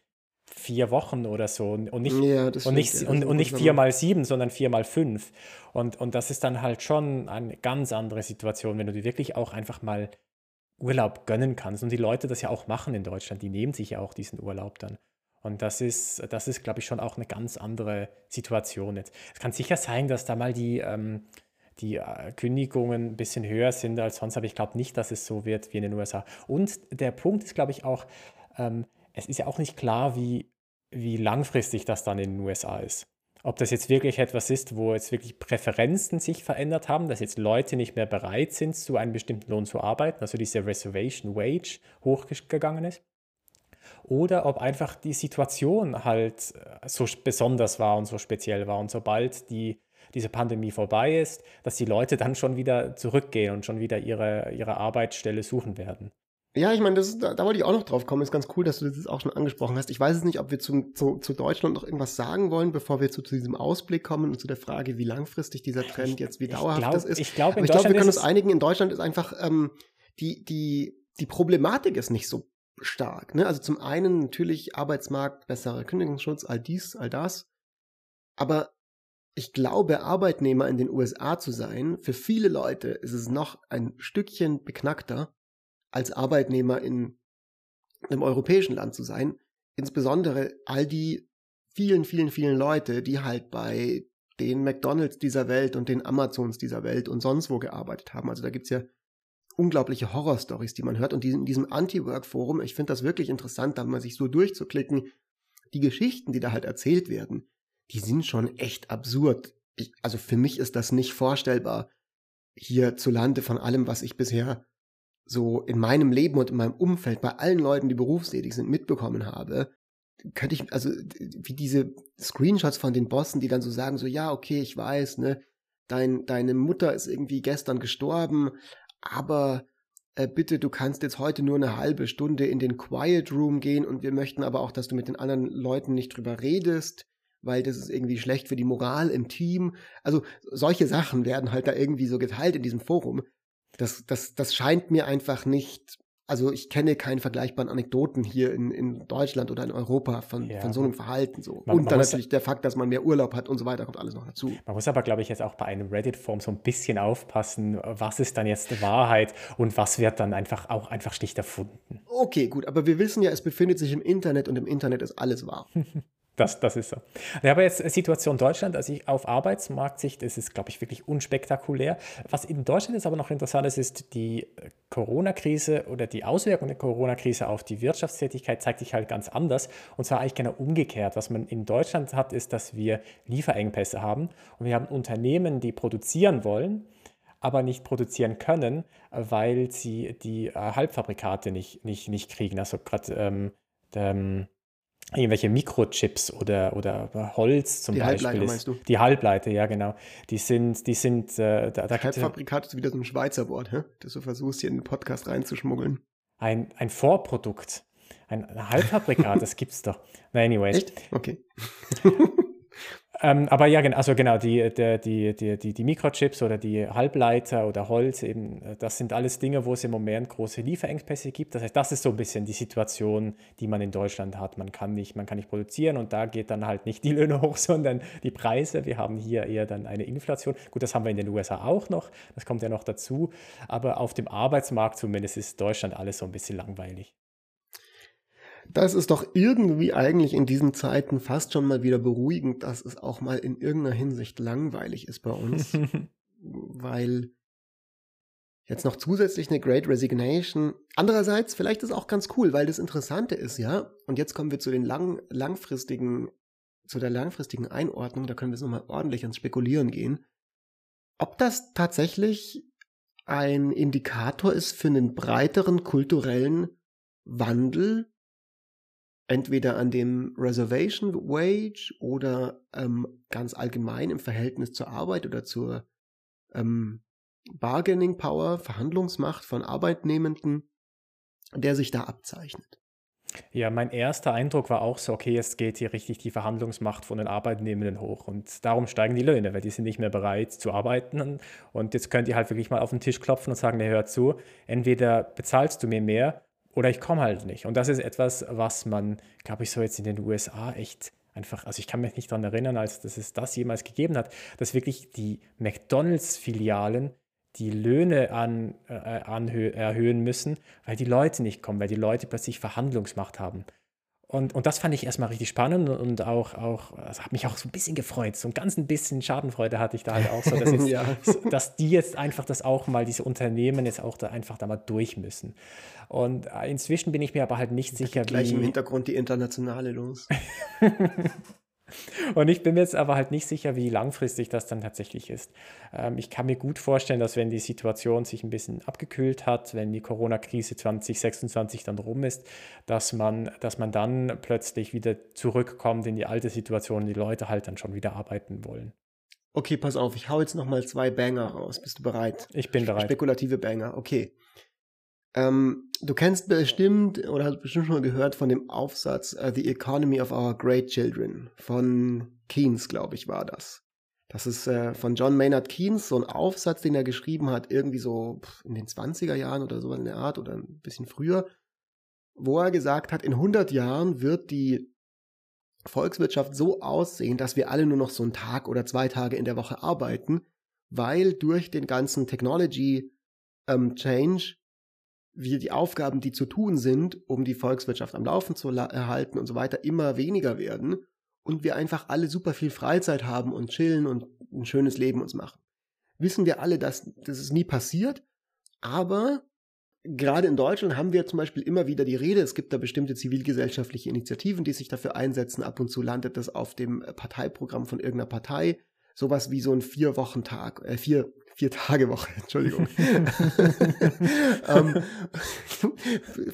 vier Wochen oder so und nicht, ja, und nicht, und, und nicht vier mal sieben, sondern vier mal fünf. Und, und das ist dann halt schon eine ganz andere Situation, wenn du dir wirklich auch einfach mal Urlaub gönnen kannst. Und die Leute das ja auch machen in Deutschland, die nehmen sich ja auch diesen Urlaub dann. Und das ist, das ist, glaube ich, schon auch eine ganz andere Situation jetzt. Es kann sicher sein, dass da mal die, ähm, die äh, Kündigungen ein bisschen höher sind als sonst, aber ich glaube nicht, dass es so wird wie in den USA. Und der Punkt ist, glaube ich, auch, ähm, es ist ja auch nicht klar, wie, wie langfristig das dann in den USA ist. Ob das jetzt wirklich etwas ist, wo jetzt wirklich Präferenzen sich verändert haben, dass jetzt Leute nicht mehr bereit sind, zu einem bestimmten Lohn zu arbeiten, also diese Reservation Wage hochgegangen ist. Oder ob einfach die Situation halt äh, so besonders war und so speziell war. Und sobald die, diese Pandemie vorbei ist, dass die Leute dann schon wieder zurückgehen und schon wieder ihre, ihre Arbeitsstelle suchen werden. Ja, ich meine, das, da, da wollte ich auch noch drauf kommen. Ist ganz cool, dass du das auch schon angesprochen hast. Ich weiß es nicht, ob wir zu, zu, zu Deutschland noch irgendwas sagen wollen, bevor wir zu, zu diesem Ausblick kommen und zu der Frage, wie langfristig dieser Trend ich, jetzt, wie dauerhaft glaub, das ist. Ich glaube, ich glaube, wir können uns einigen, in Deutschland ist einfach ähm, die, die, die Problematik ist nicht so stark. Ne? Also zum einen natürlich Arbeitsmarkt, besserer Kündigungsschutz, all dies, all das. Aber ich glaube, Arbeitnehmer in den USA zu sein, für viele Leute ist es noch ein Stückchen beknackter als Arbeitnehmer in einem europäischen Land zu sein. Insbesondere all die vielen, vielen, vielen Leute, die halt bei den McDonalds dieser Welt und den Amazons dieser Welt und sonst wo gearbeitet haben. Also da gibt's ja unglaubliche Horrorstories, die man hört. Und in diesem Anti-Work-Forum, ich finde das wirklich interessant, da mal sich so durchzuklicken, die Geschichten, die da halt erzählt werden, die sind schon echt absurd. Ich, also für mich ist das nicht vorstellbar, hierzulande von allem, was ich bisher so in meinem Leben und in meinem Umfeld bei allen Leuten, die berufstätig sind, mitbekommen habe, könnte ich, also wie diese Screenshots von den Bossen, die dann so sagen, so ja, okay, ich weiß, ne, dein, deine Mutter ist irgendwie gestern gestorben, aber äh, bitte, du kannst jetzt heute nur eine halbe Stunde in den Quiet Room gehen und wir möchten aber auch, dass du mit den anderen Leuten nicht drüber redest, weil das ist irgendwie schlecht für die Moral im Team. Also solche Sachen werden halt da irgendwie so geteilt in diesem Forum das, das, das scheint mir einfach nicht, also ich kenne keine vergleichbaren Anekdoten hier in, in Deutschland oder in Europa von, ja. von so einem Verhalten so. Man, und man dann natürlich der Fakt, dass man mehr Urlaub hat und so weiter, kommt alles noch dazu. Man muss aber, glaube ich, jetzt auch bei einem Reddit-Form so ein bisschen aufpassen, was ist dann jetzt Wahrheit und was wird dann einfach auch einfach schlicht erfunden. Okay, gut, aber wir wissen ja, es befindet sich im Internet und im Internet ist alles wahr. Das, das ist so. Ja, aber jetzt Situation Deutschland, also ich, auf Arbeitsmarktsicht ist glaube ich, wirklich unspektakulär. Was in Deutschland jetzt aber noch interessant ist, ist die Corona-Krise oder die Auswirkung der Corona-Krise auf die Wirtschaftstätigkeit zeigt sich halt ganz anders. Und zwar eigentlich genau umgekehrt. Was man in Deutschland hat, ist, dass wir Lieferengpässe haben und wir haben Unternehmen, die produzieren wollen aber nicht produzieren können, weil sie die äh, Halbfabrikate nicht, nicht, nicht kriegen. Also gerade ähm, ähm, irgendwelche Mikrochips oder, oder Holz zum die Beispiel. Halbleiter, ist, meinst du? Die Halbleiter, ja genau. Die sind, die sind, äh, da, da Halbfabrikat ist wieder so ein Schweizer Wort, hä? das du versuchst hier in den Podcast reinzuschmuggeln. Ein, ein Vorprodukt. Ein Halbfabrikat, das gibt's doch. Na, anyways. Echt? Okay. Ähm, aber ja, also genau, die, die, die, die, die Mikrochips oder die Halbleiter oder Holz, eben, äh, das sind alles Dinge, wo es im Moment große Lieferengpässe gibt. Das heißt, das ist so ein bisschen die Situation, die man in Deutschland hat. Man kann nicht, man kann nicht produzieren und da geht dann halt nicht die Löhne hoch, sondern die Preise. Wir haben hier eher dann eine Inflation. Gut, das haben wir in den USA auch noch, das kommt ja noch dazu. Aber auf dem Arbeitsmarkt zumindest ist Deutschland alles so ein bisschen langweilig. Das ist doch irgendwie eigentlich in diesen Zeiten fast schon mal wieder beruhigend, dass es auch mal in irgendeiner Hinsicht langweilig ist bei uns. weil jetzt noch zusätzlich eine Great Resignation. Andererseits, vielleicht ist auch ganz cool, weil das Interessante ist, ja, und jetzt kommen wir zu den lang, langfristigen, zu der langfristigen Einordnung, da können wir so mal ordentlich ins Spekulieren gehen. Ob das tatsächlich ein Indikator ist für einen breiteren kulturellen Wandel entweder an dem Reservation Wage oder ähm, ganz allgemein im Verhältnis zur Arbeit oder zur ähm, Bargaining Power, Verhandlungsmacht von Arbeitnehmenden, der sich da abzeichnet. Ja, mein erster Eindruck war auch so, okay, jetzt geht hier richtig die Verhandlungsmacht von den Arbeitnehmenden hoch und darum steigen die Löhne, weil die sind nicht mehr bereit zu arbeiten und jetzt könnt ihr halt wirklich mal auf den Tisch klopfen und sagen, nee, hör zu, entweder bezahlst du mir mehr oder ich komme halt nicht. Und das ist etwas, was man, glaube ich, so jetzt in den USA echt einfach, also ich kann mich nicht daran erinnern, als dass es das jemals gegeben hat, dass wirklich die McDonalds-Filialen die Löhne an, äh, erhöhen müssen, weil die Leute nicht kommen, weil die Leute plötzlich Verhandlungsmacht haben. Und, und das fand ich erstmal richtig spannend und auch, auch also hat mich auch so ein bisschen gefreut. So ein ganz ein bisschen Schadenfreude hatte ich da halt auch so, dass, jetzt, ja. dass die jetzt einfach das auch mal, diese Unternehmen jetzt auch da einfach da mal durch müssen. Und äh, inzwischen bin ich mir aber halt nicht sicher, gleich wie. Gleich im Hintergrund die internationale los. Und ich bin mir jetzt aber halt nicht sicher, wie langfristig das dann tatsächlich ist. Ähm, ich kann mir gut vorstellen, dass wenn die Situation sich ein bisschen abgekühlt hat, wenn die Corona-Krise 2026 dann rum ist, dass man, dass man dann plötzlich wieder zurückkommt in die alte Situation, die Leute halt dann schon wieder arbeiten wollen. Okay, pass auf, ich hau jetzt nochmal zwei Banger raus. Bist du bereit? Ich bin bereit. Spekulative Banger, okay. Ähm, du kennst bestimmt oder hast bestimmt schon mal gehört von dem Aufsatz uh, The Economy of Our Great Children von Keynes, glaube ich, war das. Das ist äh, von John Maynard Keynes so ein Aufsatz, den er geschrieben hat, irgendwie so in den 20er Jahren oder so in der Art oder ein bisschen früher, wo er gesagt hat, in 100 Jahren wird die Volkswirtschaft so aussehen, dass wir alle nur noch so einen Tag oder zwei Tage in der Woche arbeiten, weil durch den ganzen Technology ähm, Change wir die Aufgaben, die zu tun sind, um die Volkswirtschaft am Laufen zu erhalten und so weiter, immer weniger werden und wir einfach alle super viel Freizeit haben und chillen und ein schönes Leben uns machen. Wissen wir alle, dass das ist nie passiert, aber gerade in Deutschland haben wir zum Beispiel immer wieder die Rede, es gibt da bestimmte zivilgesellschaftliche Initiativen, die sich dafür einsetzen. Ab und zu landet das auf dem Parteiprogramm von irgendeiner Partei. Sowas wie so ein Vier-Wochen-Tag, äh, vier, Vier-Tage-Woche, Entschuldigung. ähm,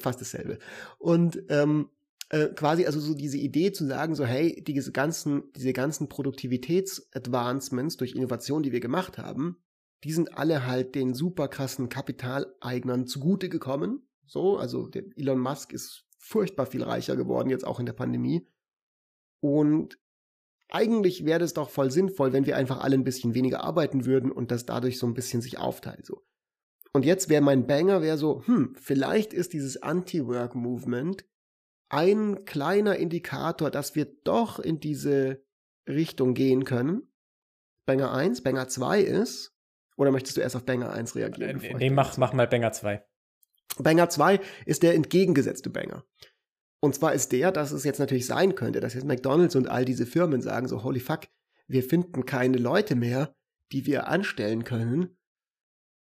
fast dasselbe. Und ähm, äh, quasi also so diese Idee zu sagen, so hey, diese ganzen, diese ganzen Produktivitäts-Advancements durch Innovation, die wir gemacht haben, die sind alle halt den super krassen Kapitaleignern zugute gekommen. So, also der Elon Musk ist furchtbar viel reicher geworden, jetzt auch in der Pandemie. Und eigentlich wäre es doch voll sinnvoll, wenn wir einfach alle ein bisschen weniger arbeiten würden und das dadurch so ein bisschen sich aufteilt. So. Und jetzt wäre mein Banger wäre so, hm, vielleicht ist dieses Anti-Work-Movement ein kleiner Indikator, dass wir doch in diese Richtung gehen können. Banger 1, Banger 2 ist, oder möchtest du erst auf Banger 1 reagieren? Äh, nee, mach, mach mal Banger 2. Banger 2 ist der entgegengesetzte Banger. Und zwar ist der, dass es jetzt natürlich sein könnte, dass jetzt McDonalds und all diese Firmen sagen so, holy fuck, wir finden keine Leute mehr, die wir anstellen können.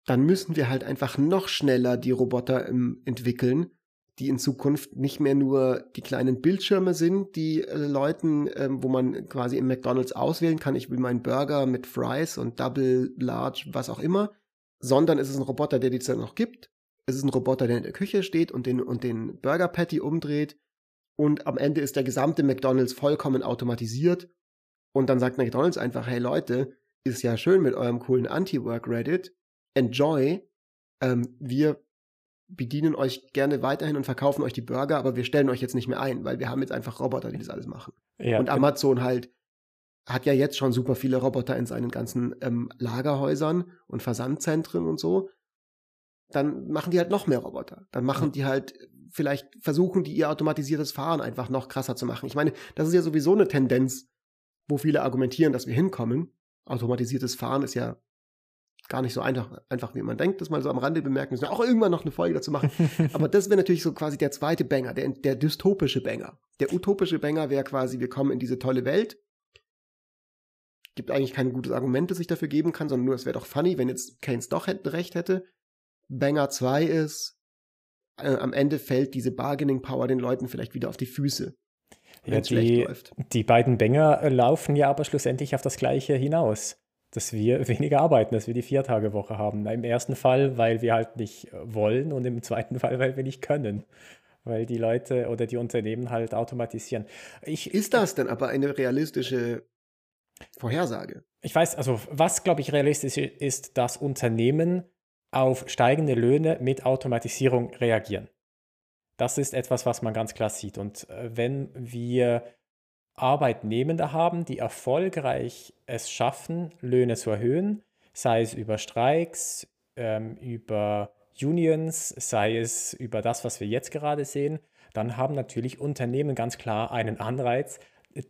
Dann müssen wir halt einfach noch schneller die Roboter ähm, entwickeln, die in Zukunft nicht mehr nur die kleinen Bildschirme sind, die äh, Leuten, ähm, wo man quasi im McDonalds auswählen kann, ich will meinen Burger mit Fries und Double, Large, was auch immer, sondern es ist ein Roboter, der die Zeit noch gibt. Es ist ein Roboter, der in der Küche steht und den, und den Burger Patty umdreht. Und am Ende ist der gesamte McDonalds vollkommen automatisiert. Und dann sagt McDonalds einfach, hey Leute, ist ja schön mit eurem coolen Anti-Work Reddit. Enjoy. Ähm, wir bedienen euch gerne weiterhin und verkaufen euch die Burger, aber wir stellen euch jetzt nicht mehr ein, weil wir haben jetzt einfach Roboter, die das alles machen. Ja, und Amazon halt hat ja jetzt schon super viele Roboter in seinen ganzen ähm, Lagerhäusern und Versandzentren und so. Dann machen die halt noch mehr Roboter. Dann machen die halt, vielleicht versuchen die ihr automatisiertes Fahren einfach noch krasser zu machen. Ich meine, das ist ja sowieso eine Tendenz, wo viele argumentieren, dass wir hinkommen. Automatisiertes Fahren ist ja gar nicht so einfach, einfach wie man denkt, das mal so am Rande bemerken müssen. Auch irgendwann noch eine Folge dazu machen. Aber das wäre natürlich so quasi der zweite Banger, der, der dystopische Banger. Der utopische Banger wäre quasi, wir kommen in diese tolle Welt. Gibt eigentlich kein gutes Argument, das ich dafür geben kann, sondern nur, es wäre doch funny, wenn jetzt Keynes doch recht hätte. Banger 2 ist, äh, am Ende fällt diese Bargaining Power den Leuten vielleicht wieder auf die Füße. Ja, die, die beiden Banger laufen ja aber schlussendlich auf das Gleiche hinaus dass wir weniger arbeiten, dass wir die Viertagewoche haben. Im ersten Fall, weil wir halt nicht wollen und im zweiten Fall, weil wir nicht können. Weil die Leute oder die Unternehmen halt automatisieren. Ich, ist das denn aber eine realistische Vorhersage? Ich weiß, also was, glaube ich, realistisch ist, dass Unternehmen auf steigende Löhne mit Automatisierung reagieren. Das ist etwas, was man ganz klar sieht. Und äh, wenn wir Arbeitnehmende haben, die erfolgreich es schaffen, Löhne zu erhöhen, sei es über Streiks, ähm, über Unions, sei es über das, was wir jetzt gerade sehen, dann haben natürlich Unternehmen ganz klar einen Anreiz,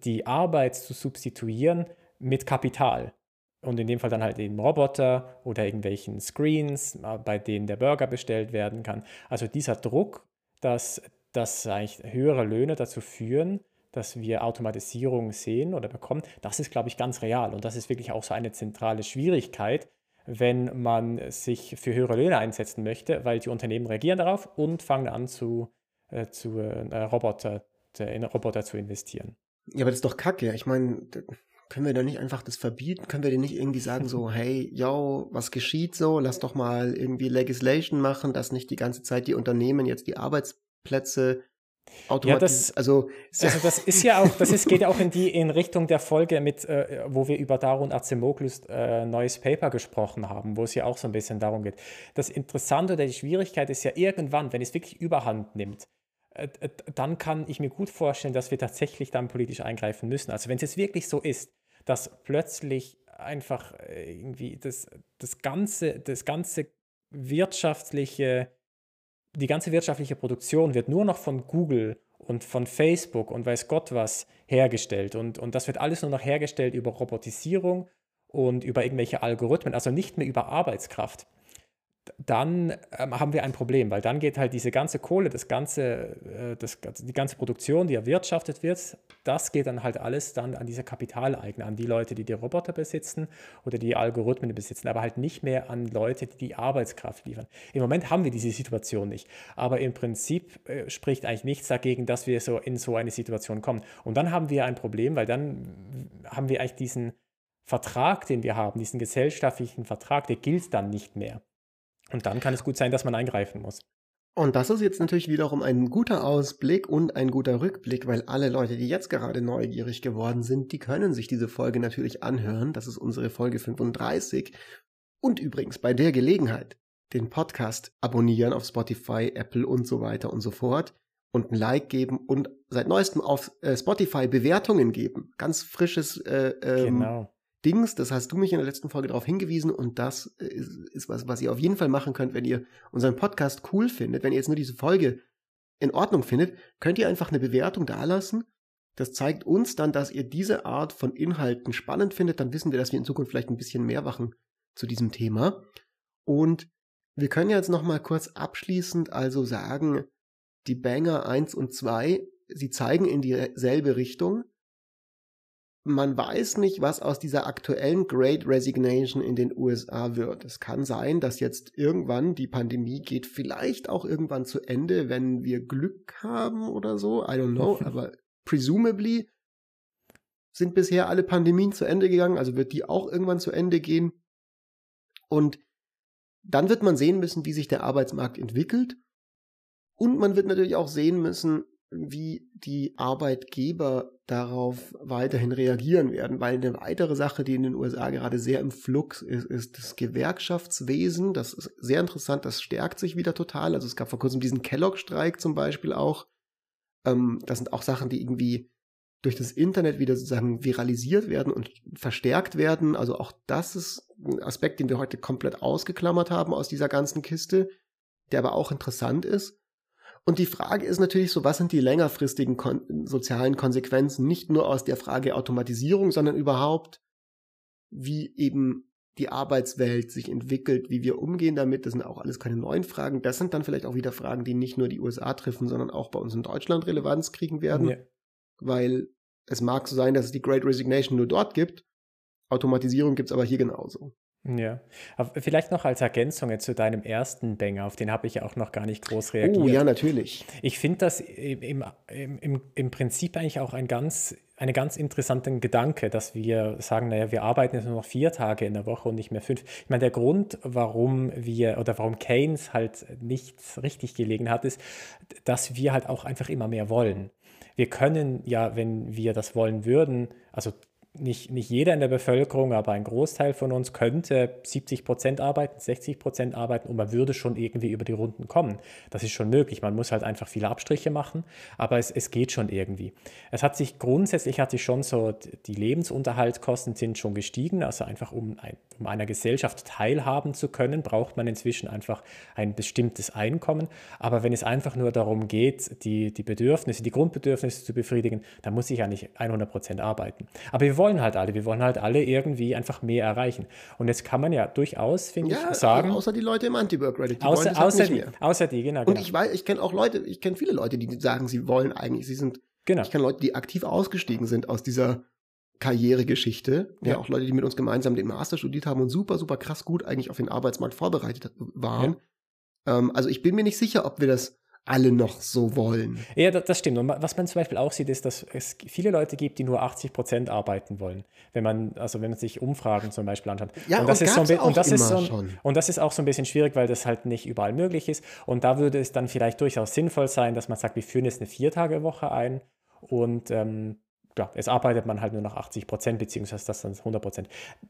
die Arbeit zu substituieren mit Kapital. Und in dem Fall dann halt eben Roboter oder irgendwelchen Screens, äh, bei denen der Burger bestellt werden kann. Also dieser Druck, dass, dass eigentlich höhere Löhne dazu führen, dass wir Automatisierung sehen oder bekommen, das ist, glaube ich, ganz real. Und das ist wirklich auch so eine zentrale Schwierigkeit, wenn man sich für höhere Löhne einsetzen möchte, weil die Unternehmen reagieren darauf und fangen an zu, äh, zu äh, Roboter, in Roboter zu investieren. Ja, aber das ist doch kacke. Ich meine, können wir da nicht einfach das verbieten? Können wir denn nicht irgendwie sagen so, hey, yo, was geschieht so? Lass doch mal irgendwie Legislation machen, dass nicht die ganze Zeit die Unternehmen jetzt die Arbeitsplätze ja, das, also, also das ist ja auch, das ist, geht ja auch in die in Richtung der Folge mit, äh, wo wir über Darun Azemoglus äh, neues Paper gesprochen haben, wo es ja auch so ein bisschen darum geht. Das Interessante oder die Schwierigkeit ist ja irgendwann, wenn es wirklich Überhand nimmt, äh dann kann ich mir gut vorstellen, dass wir tatsächlich dann politisch eingreifen müssen. Also wenn es jetzt wirklich so ist, dass plötzlich einfach äh, irgendwie das, das ganze, das ganze wirtschaftliche die ganze wirtschaftliche Produktion wird nur noch von Google und von Facebook und weiß Gott was hergestellt. Und, und das wird alles nur noch hergestellt über Robotisierung und über irgendwelche Algorithmen, also nicht mehr über Arbeitskraft dann ähm, haben wir ein Problem, weil dann geht halt diese ganze Kohle, das ganze, äh, das, die ganze Produktion, die erwirtschaftet wird, das geht dann halt alles dann an diese Kapitaleigner, an die Leute, die die Roboter besitzen oder die Algorithmen besitzen, aber halt nicht mehr an Leute, die die Arbeitskraft liefern. Im Moment haben wir diese Situation nicht, aber im Prinzip äh, spricht eigentlich nichts dagegen, dass wir so in so eine Situation kommen. Und dann haben wir ein Problem, weil dann haben wir eigentlich diesen Vertrag, den wir haben, diesen gesellschaftlichen Vertrag, der gilt dann nicht mehr. Und dann kann es gut sein, dass man eingreifen muss. Und das ist jetzt natürlich wiederum ein guter Ausblick und ein guter Rückblick, weil alle Leute, die jetzt gerade neugierig geworden sind, die können sich diese Folge natürlich anhören. Das ist unsere Folge 35. Und übrigens bei der Gelegenheit den Podcast abonnieren auf Spotify, Apple und so weiter und so fort und ein Like geben und seit neuestem auf äh, Spotify Bewertungen geben. Ganz frisches äh, ähm, genau. Dings, das hast du mich in der letzten Folge darauf hingewiesen und das ist, ist, was, was ihr auf jeden Fall machen könnt, wenn ihr unseren Podcast cool findet, wenn ihr jetzt nur diese Folge in Ordnung findet, könnt ihr einfach eine Bewertung dalassen. Das zeigt uns dann, dass ihr diese Art von Inhalten spannend findet. Dann wissen wir, dass wir in Zukunft vielleicht ein bisschen mehr machen zu diesem Thema. Und wir können jetzt noch mal kurz abschließend also sagen, die Banger 1 und 2, sie zeigen in dieselbe Richtung. Man weiß nicht, was aus dieser aktuellen Great Resignation in den USA wird. Es kann sein, dass jetzt irgendwann die Pandemie geht vielleicht auch irgendwann zu Ende, wenn wir Glück haben oder so. I don't know, aber presumably sind bisher alle Pandemien zu Ende gegangen, also wird die auch irgendwann zu Ende gehen. Und dann wird man sehen müssen, wie sich der Arbeitsmarkt entwickelt. Und man wird natürlich auch sehen müssen, wie die Arbeitgeber darauf weiterhin reagieren werden, weil eine weitere Sache, die in den USA gerade sehr im Flux ist, ist das Gewerkschaftswesen. Das ist sehr interessant, das stärkt sich wieder total. Also es gab vor kurzem diesen Kellogg-Streik zum Beispiel auch. Ähm, das sind auch Sachen, die irgendwie durch das Internet wieder sozusagen viralisiert werden und verstärkt werden. Also auch das ist ein Aspekt, den wir heute komplett ausgeklammert haben aus dieser ganzen Kiste, der aber auch interessant ist. Und die Frage ist natürlich so, was sind die längerfristigen kon sozialen Konsequenzen, nicht nur aus der Frage Automatisierung, sondern überhaupt, wie eben die Arbeitswelt sich entwickelt, wie wir umgehen damit. Das sind auch alles keine neuen Fragen. Das sind dann vielleicht auch wieder Fragen, die nicht nur die USA treffen, sondern auch bei uns in Deutschland Relevanz kriegen werden. Ja weil es mag so sein, dass es die Great Resignation nur dort gibt. Automatisierung gibt es aber hier genauso. Ja, aber vielleicht noch als Ergänzung zu deinem ersten Banger, auf den habe ich ja auch noch gar nicht groß reagiert. Oh ja, natürlich. Ich finde das im, im, im, im Prinzip eigentlich auch ein ganz, einen ganz interessanten Gedanke, dass wir sagen, naja, wir arbeiten jetzt nur noch vier Tage in der Woche und nicht mehr fünf. Ich meine, der Grund, warum wir oder warum Keynes halt nichts richtig gelegen hat, ist, dass wir halt auch einfach immer mehr wollen wir können ja, wenn wir das wollen würden, also nicht, nicht jeder in der Bevölkerung, aber ein Großteil von uns könnte 70 Prozent arbeiten, 60 Prozent arbeiten und man würde schon irgendwie über die Runden kommen. Das ist schon möglich. Man muss halt einfach viele Abstriche machen, aber es, es geht schon irgendwie. Es hat sich grundsätzlich hat sich schon so, die Lebensunterhaltskosten sind schon gestiegen. Also einfach um, ein, um einer Gesellschaft teilhaben zu können, braucht man inzwischen einfach ein bestimmtes Einkommen. Aber wenn es einfach nur darum geht, die, die Bedürfnisse, die Grundbedürfnisse zu befriedigen, dann muss ich ja nicht 100 Prozent arbeiten. Aber wir wollen halt alle. Wir wollen halt alle irgendwie einfach mehr erreichen. Und jetzt kann man ja durchaus, finde ja, ich, sagen. Außer die Leute im Anti-Work-Reddit. Außer, halt außer, die, außer die, genau. Und genau. ich weiß, ich kenne auch Leute, ich kenne viele Leute, die sagen, sie wollen eigentlich, sie sind. Genau. Ich kenne Leute, die aktiv ausgestiegen sind aus dieser Karrieregeschichte. Ja. ja, auch Leute, die mit uns gemeinsam den Master studiert haben und super, super krass gut eigentlich auf den Arbeitsmarkt vorbereitet waren. Ja. Ähm, also ich bin mir nicht sicher, ob wir das alle noch so wollen. Ja, das stimmt. Und was man zum Beispiel auch sieht, ist, dass es viele Leute gibt, die nur 80 Prozent arbeiten wollen. Wenn man, also wenn man sich Umfragen zum Beispiel anschaut. Ja, und das, und ist, so ein, und das ist so ein, und das ist auch so ein bisschen schwierig, weil das halt nicht überall möglich ist. Und da würde es dann vielleicht durchaus sinnvoll sein, dass man sagt, wir führen jetzt eine Viertagewoche ein und ähm, ja, es arbeitet man halt nur noch 80 Prozent, beziehungsweise das dann 100 Prozent.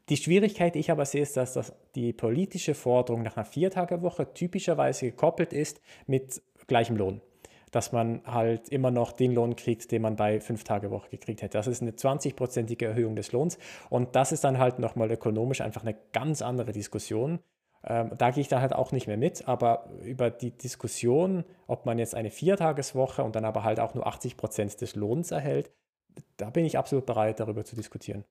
Die Schwierigkeit, die ich aber sehe, ist, dass das die politische Forderung nach einer Viertagewoche typischerweise gekoppelt ist mit gleichem Lohn. Dass man halt immer noch den Lohn kriegt, den man bei fünf Tage Woche gekriegt hätte. Das ist eine 20-prozentige Erhöhung des Lohns. Und das ist dann halt nochmal ökonomisch einfach eine ganz andere Diskussion. Ähm, da gehe ich dann halt auch nicht mehr mit, aber über die Diskussion, ob man jetzt eine Viertageswoche und dann aber halt auch nur 80 Prozent des Lohns erhält, da bin ich absolut bereit, darüber zu diskutieren.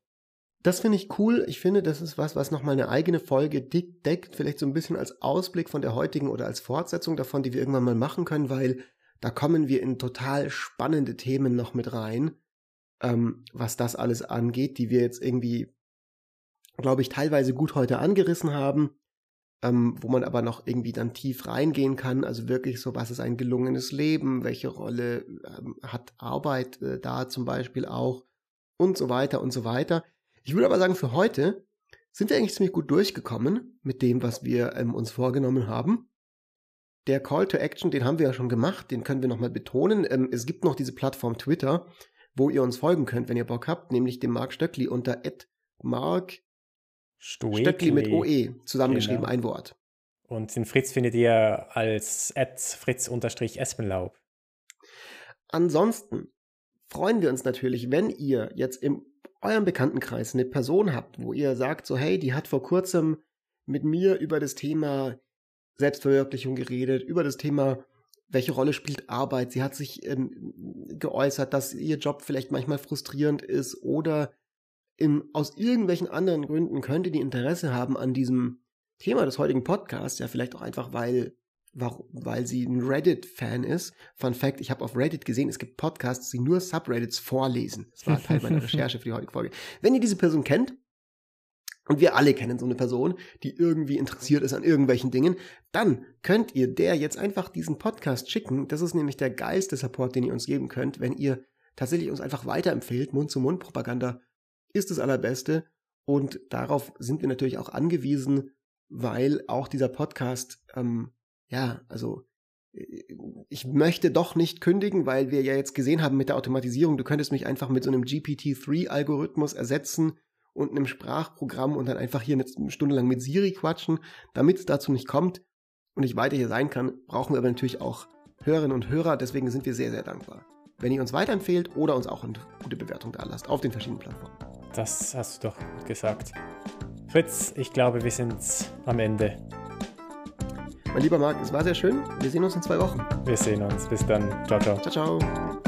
Das finde ich cool. Ich finde, das ist was, was nochmal eine eigene Folge deckt, vielleicht so ein bisschen als Ausblick von der heutigen oder als Fortsetzung davon, die wir irgendwann mal machen können, weil da kommen wir in total spannende Themen noch mit rein, ähm, was das alles angeht, die wir jetzt irgendwie, glaube ich, teilweise gut heute angerissen haben, ähm, wo man aber noch irgendwie dann tief reingehen kann. Also wirklich so, was ist ein gelungenes Leben, welche Rolle ähm, hat Arbeit äh, da zum Beispiel auch und so weiter und so weiter. Ich würde aber sagen, für heute sind wir eigentlich ziemlich gut durchgekommen mit dem, was wir ähm, uns vorgenommen haben. Der Call to Action, den haben wir ja schon gemacht, den können wir nochmal betonen. Ähm, es gibt noch diese Plattform Twitter, wo ihr uns folgen könnt, wenn ihr Bock habt, nämlich dem Mark Stöckli unter Mark Stöckli. Stöckli mit OE, zusammengeschrieben, genau. ein Wort. Und den Fritz findet ihr als fritz-espenlaub. Ansonsten freuen wir uns natürlich, wenn ihr jetzt im eurem Bekanntenkreis eine Person habt, wo ihr sagt, so hey, die hat vor kurzem mit mir über das Thema Selbstverwirklichung geredet, über das Thema, welche Rolle spielt Arbeit. Sie hat sich ähm, geäußert, dass ihr Job vielleicht manchmal frustrierend ist oder im, aus irgendwelchen anderen Gründen könnte die Interesse haben an diesem Thema des heutigen Podcasts, ja vielleicht auch einfach, weil weil sie ein Reddit-Fan ist. Fun Fact, ich habe auf Reddit gesehen, es gibt Podcasts, die nur Subreddits vorlesen. Das war Teil meiner Recherche für die heutige Folge. Wenn ihr diese Person kennt, und wir alle kennen so eine Person, die irgendwie interessiert ist an irgendwelchen Dingen, dann könnt ihr der jetzt einfach diesen Podcast schicken. Das ist nämlich der geilste Support, den ihr uns geben könnt, wenn ihr tatsächlich uns einfach weiterempfehlt. Mund-zu-Mund-Propaganda ist das allerbeste. Und darauf sind wir natürlich auch angewiesen, weil auch dieser Podcast, ähm, ja, also äh, ich möchte doch nicht kündigen, weil wir ja jetzt gesehen haben mit der Automatisierung, du könntest mich einfach mit so einem GPT-3-Algorithmus ersetzen und einem Sprachprogramm und dann einfach hier eine Stunde lang mit Siri quatschen. Damit es dazu nicht kommt und ich weiter hier sein kann, brauchen wir aber natürlich auch Hörerinnen und Hörer. Deswegen sind wir sehr, sehr dankbar. Wenn ihr uns weiterempfehlt oder uns auch eine gute Bewertung da lasst auf den verschiedenen Plattformen. Das hast du doch gut gesagt. Fritz, ich glaube, wir sind am Ende. Mein lieber Marc, es war sehr schön. Wir sehen uns in zwei Wochen. Wir sehen uns. Bis dann. Ciao, ciao. Ciao, ciao.